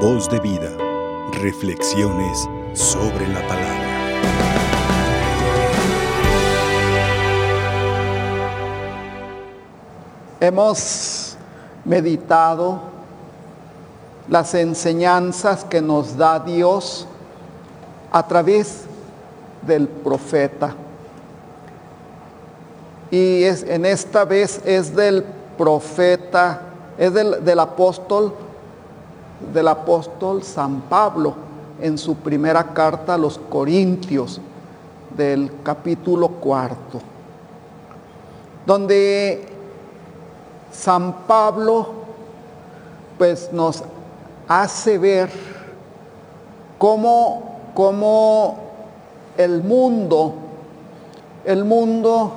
Voz de vida. Reflexiones sobre la palabra. Hemos meditado las enseñanzas que nos da Dios a través del profeta. Y es, en esta vez es del profeta, es del, del apóstol, del apóstol San Pablo en su primera carta a los Corintios del capítulo cuarto, donde San Pablo pues nos hace ver cómo, cómo el mundo, el mundo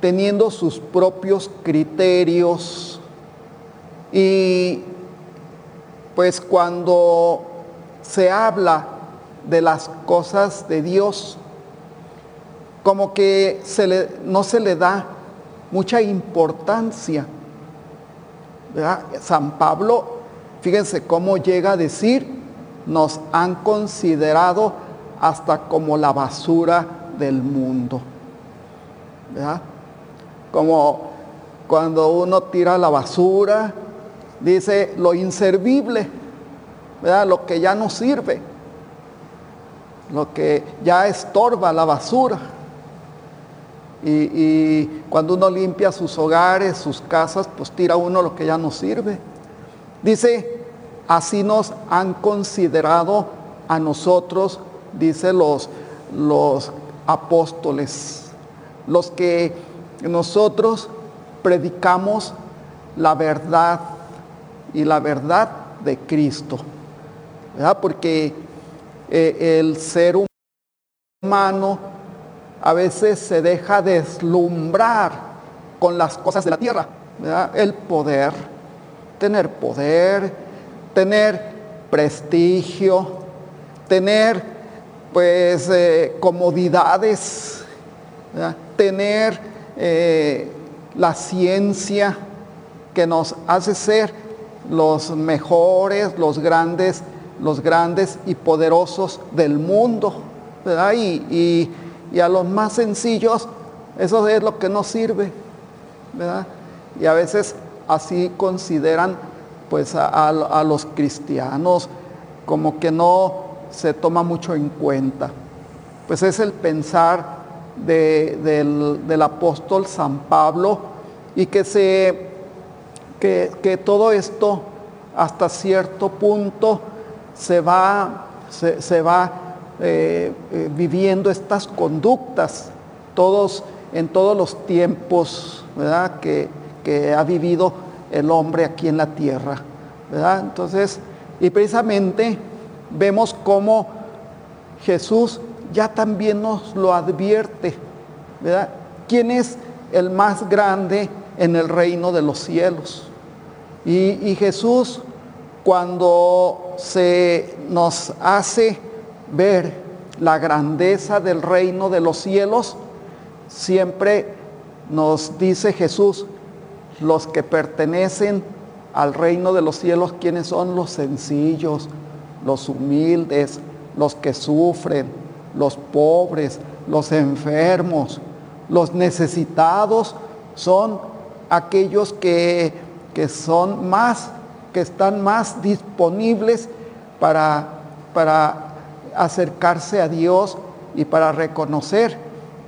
teniendo sus propios criterios y pues cuando se habla de las cosas de Dios, como que no se le da mucha importancia. San Pablo, fíjense cómo llega a decir, nos han considerado hasta como la basura del mundo. ¿verdad? Como cuando uno tira la basura, dice lo inservible, ¿verdad? lo que ya no sirve, lo que ya estorba la basura. Y, cuando uno limpia sus hogares, sus casas, pues tira uno lo que ya no sirve. Dice, así nos han considerado a nosotros, dice los, los apóstoles, los que nosotros predicamos la verdad y la verdad de Cristo. Porque eh, el ser humano a veces se deja deslumbrar con las cosas de la tierra, el poder, tener poder, tener prestigio, tener pues eh, comodidades, tener eh, la ciencia que nos hace ser los mejores, los grandes, los grandes y poderosos del mundo, ¿verdad? Y, y, a los más sencillos, eso es lo que nos sirve, ¿verdad? Y a veces así consideran pues a, a, los cristianos como que no se toma mucho en cuenta. Pues es el pensar de, del, apóstol San Pablo y que, se, que, que todo esto hasta cierto punto se va, se, se va eh, eh, viviendo estas conductas todos, en todos los tiempos ¿verdad? Que, que, ha vivido el hombre aquí en la tierra. ¿verdad? Entonces, y precisamente vemos cómo Jesús ya también nos lo advierte. ¿verdad? ¿Quién es el más grande en el reino de los cielos? Y, Jesús, cuando se nos hace ver la grandeza del reino de los cielos, siempre nos dice Jesús, los que pertenecen al reino de los cielos, ¿quiénes son los sencillos, los humildes, los que sufren, los pobres, los enfermos, los necesitados, son aquellos que, que son más, que están más disponibles para, para acercarse a Dios y para reconocer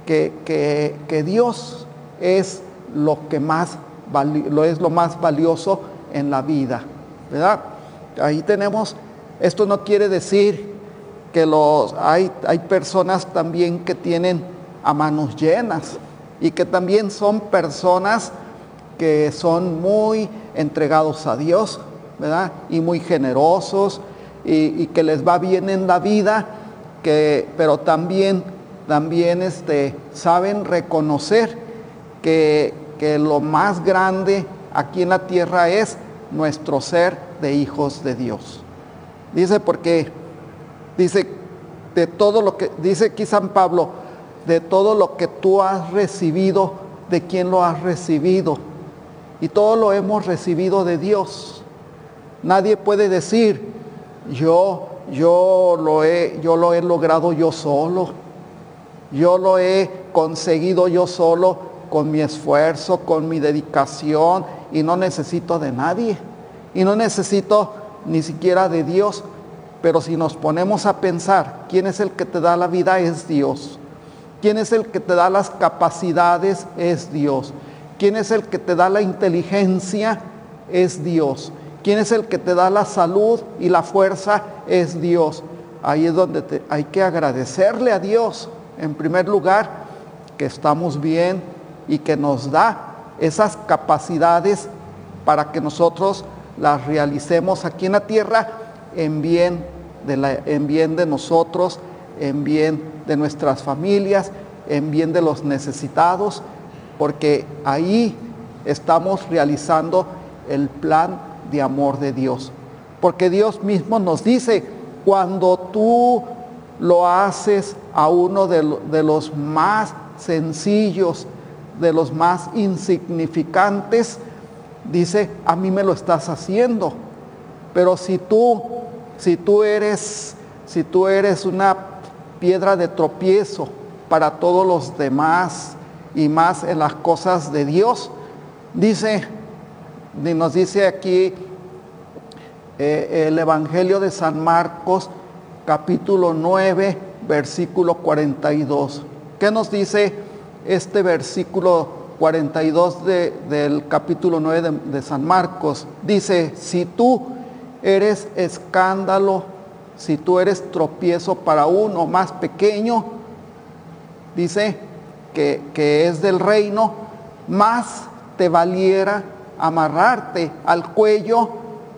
que, que, que Dios es lo que más lo es lo más valioso en la vida, ¿verdad? Ahí tenemos, esto no quiere decir que los, hay, hay personas también que tienen a manos llenas y que también son personas que son muy entregados a Dios, ¿verdad? Y muy generosos y, que les va bien en la vida, que, pero también, también este, saben reconocer que, que lo más grande aquí en la tierra es nuestro ser de hijos de Dios. Dice porque, dice, de todo lo que, dice aquí San Pablo, de todo lo que tú has recibido, de quién lo has recibido. Y todo lo hemos recibido de Dios. Nadie puede decir, yo, yo, lo he, yo lo he logrado yo solo. Yo lo he conseguido yo solo con mi esfuerzo, con mi dedicación y no necesito de nadie. Y no necesito ni siquiera de Dios. Pero si nos ponemos a pensar, ¿quién es el que te da la vida? Es Dios. ¿Quién es el que te da las capacidades? Es Dios. ¿Quién es el que te da la inteligencia? Es Dios. ¿Quién es el que te da la salud y la fuerza? Es Dios. Ahí es donde hay que agradecerle a Dios, en primer lugar, que estamos bien y que nos da esas capacidades para que nosotros las realicemos aquí en la tierra en bien de, la, en bien de nosotros, en bien de nuestras familias, en bien de los necesitados, porque ahí estamos realizando el plan de amor de Dios. Porque Dios mismo nos dice, cuando tú lo haces a uno de, los más sencillos, de los más insignificantes, dice, a mí me lo estás haciendo. Pero si tú, si tú eres, si tú eres una piedra de tropiezo para todos los demás y más en las cosas de Dios, dice, nos dice aquí eh, el Evangelio de San Marcos, capítulo 9, versículo 42. ¿Qué nos dice este versículo 42 del capítulo 9 de, de San Marcos? Dice, si tú eres escándalo, si tú eres tropiezo para uno más pequeño, dice que, es del reino, más te valiera amarrarte al cuello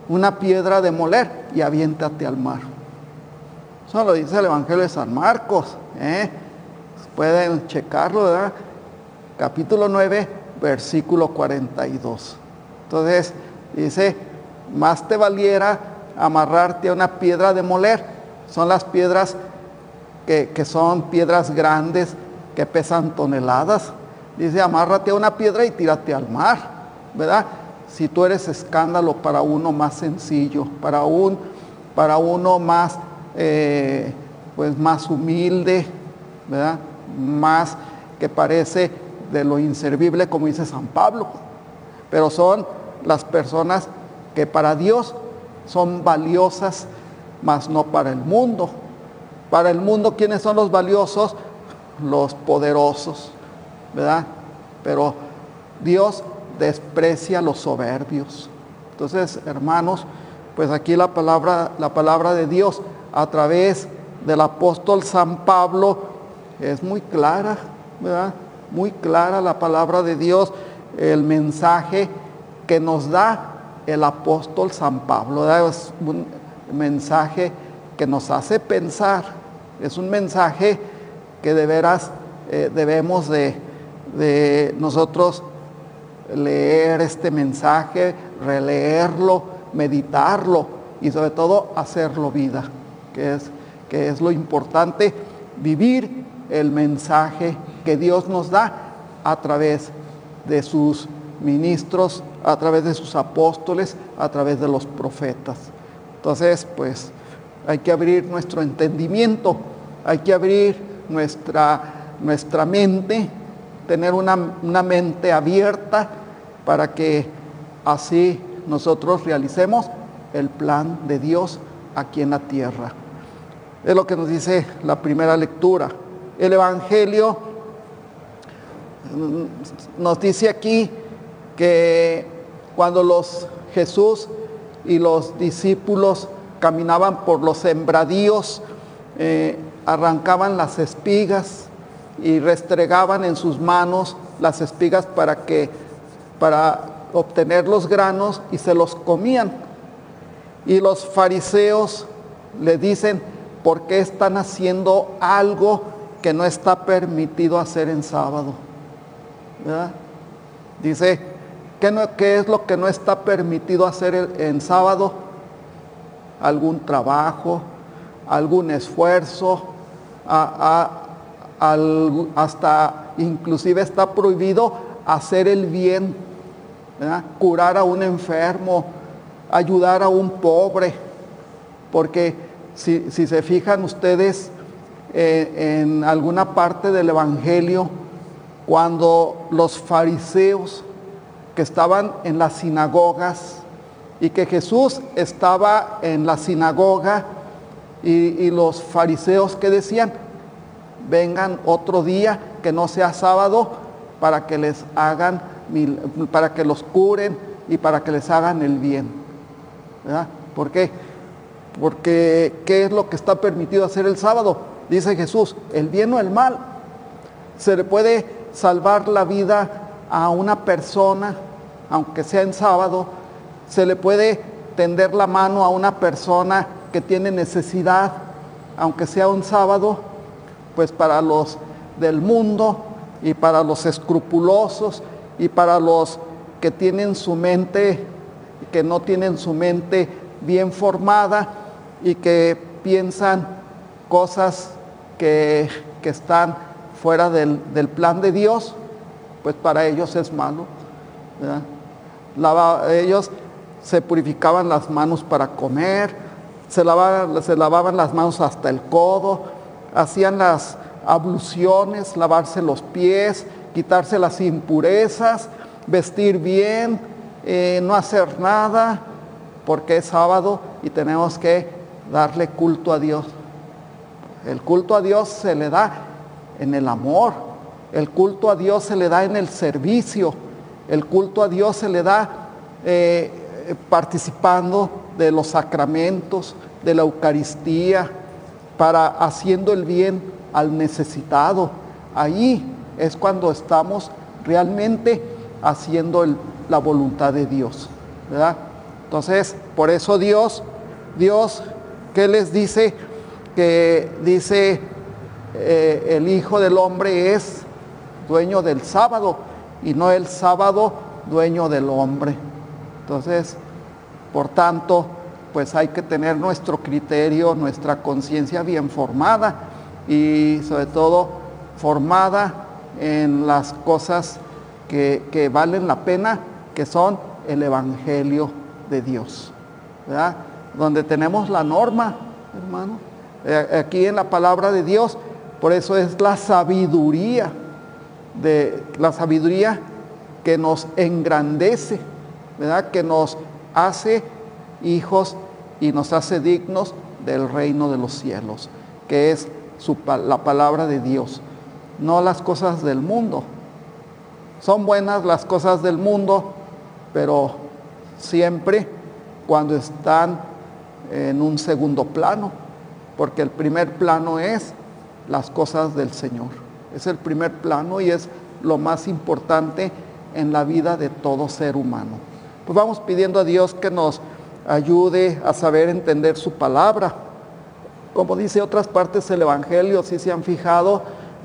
una piedra de moler y aviéntate al mar. Eso lo dice el Evangelio de San Marcos. ¿eh? Pueden checarlo, ¿verdad? Capítulo 9, versículo 42. Entonces, dice, más te valiera amarrarte a una piedra de moler. Son las piedras que, que son piedras grandes que pesan toneladas. Dice, amárrate a una piedra y tírate al mar, ¿verdad? Si tú eres escándalo para uno más sencillo, para, un, para uno más, eh, pues más humilde, ¿verdad? Más que parece de lo inservible, como dice San Pablo. Pero son las personas que para Dios son valiosas, mas no para el mundo. Para el mundo, ¿quiénes son los valiosos? Los poderosos, ¿verdad? Pero Dios desprecia los soberbios. Entonces, hermanos, pues aquí la palabra, la palabra de Dios a través del apóstol San Pablo es muy clara, ¿verdad? Muy clara la palabra de Dios, el mensaje que nos da el apóstol San Pablo. Es un mensaje que nos hace pensar, es un mensaje que de veras eh, debemos de, de nosotros leer este mensaje, releerlo, meditarlo y sobre todo hacerlo vida, que es, que es lo importante, vivir el mensaje que Dios nos da a través de sus ministros, a través de sus apóstoles, a través de los profetas. Entonces, pues hay que abrir nuestro entendimiento, hay que abrir nuestra, nuestra mente, tener una, una mente abierta para que así nosotros realicemos el plan de Dios aquí en la tierra. Es lo que nos dice la primera lectura. El Evangelio mm, nos dice aquí que cuando los Jesús y los discípulos caminaban por los sembradíos, eh, arrancaban las espigas y restregaban en sus manos las espigas para que para obtener los granos y se los comían. Y los fariseos le dicen, ¿por qué están haciendo algo que no está permitido hacer en sábado? Dice, ¿Qué, es lo que no está permitido hacer en sábado? Algún trabajo, algún esfuerzo, hasta inclusive está prohibido hacer el bien, curar a un enfermo, ayudar a un pobre. Porque si, si se fijan ustedes eh, en alguna parte del Evangelio, cuando los fariseos que estaban en las sinagogas y que Jesús estaba en la sinagoga y, los fariseos que decían, vengan otro día que no sea sábado para que les hagan, para que los curen y para que les hagan el bien. ¿Verdad? ¿Por qué? Porque ¿qué es lo que está permitido hacer el sábado? Dice Jesús, el bien o el mal. Se le puede salvar la vida a una persona, aunque sea en sábado. Se le puede tender la mano a una persona que tiene necesidad, aunque sea un sábado. Pues para los del mundo y para los escrupulosos y para los que tienen su mente, que no tienen su mente bien formada y que piensan cosas que, que están fuera del, del plan de Dios, pues para ellos es malo. ellos se purificaban las manos para comer, se lavaban, se lavaban las manos hasta el codo, hacían las abluciones, lavarse los pies, quitarse las impurezas, vestir bien, eh, no hacer nada, porque es sábado y tenemos que darle culto a Dios. El culto a Dios se le da en el amor, el culto a Dios se le da en el servicio, el culto a Dios se le da eh, eh, participando de los sacramentos, de la Eucaristía, para haciendo el bien al necesitado. Ahí es cuando estamos realmente haciendo la voluntad de Dios, ¿verdad? Entonces, por eso Dios, Dios, ¿qué les dice? Que dice eh, el Hijo del Hombre es dueño del sábado y no el sábado dueño del hombre. Entonces, por tanto, pues hay que tener nuestro criterio, nuestra conciencia bien formada y sobre todo formada en las cosas que, valen la pena, que son el Evangelio de Dios. ¿verdad? Donde tenemos la norma, hermano. Eh, Aquí en la palabra de Dios, por eso es la sabiduría, de la sabiduría que nos engrandece, ¿verdad? Que nos hace hijos y nos hace dignos del reino de los cielos, que es la palabra de Dios, no las cosas del mundo. Son buenas las cosas del mundo, pero siempre cuando están en un segundo plano, porque el primer plano es las cosas del Señor. Es el primer plano y es lo más importante en la vida de todo ser humano. Pues vamos pidiendo a Dios que nos ayude a saber entender su palabra. Como dice otras partes del Evangelio, si se han fijado,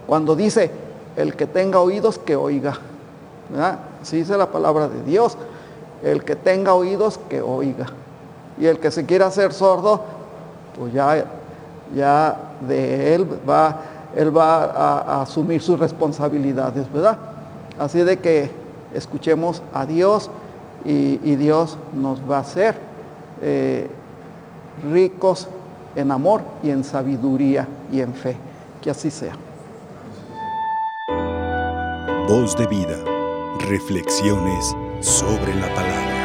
cuando dice, el que tenga oídos, que oiga. ¿verdad? Así dice la palabra de Dios. El que tenga oídos, que oiga. Y el que se quiera hacer sordo, pues ya, ya de él va, él va a, a asumir sus responsabilidades, ¿verdad? Así de que escuchemos a Dios y, Dios nos va a hacer eh, ricos en amor y en sabiduría y en fe. Que así sea. Voz de vida. Reflexiones sobre la palabra.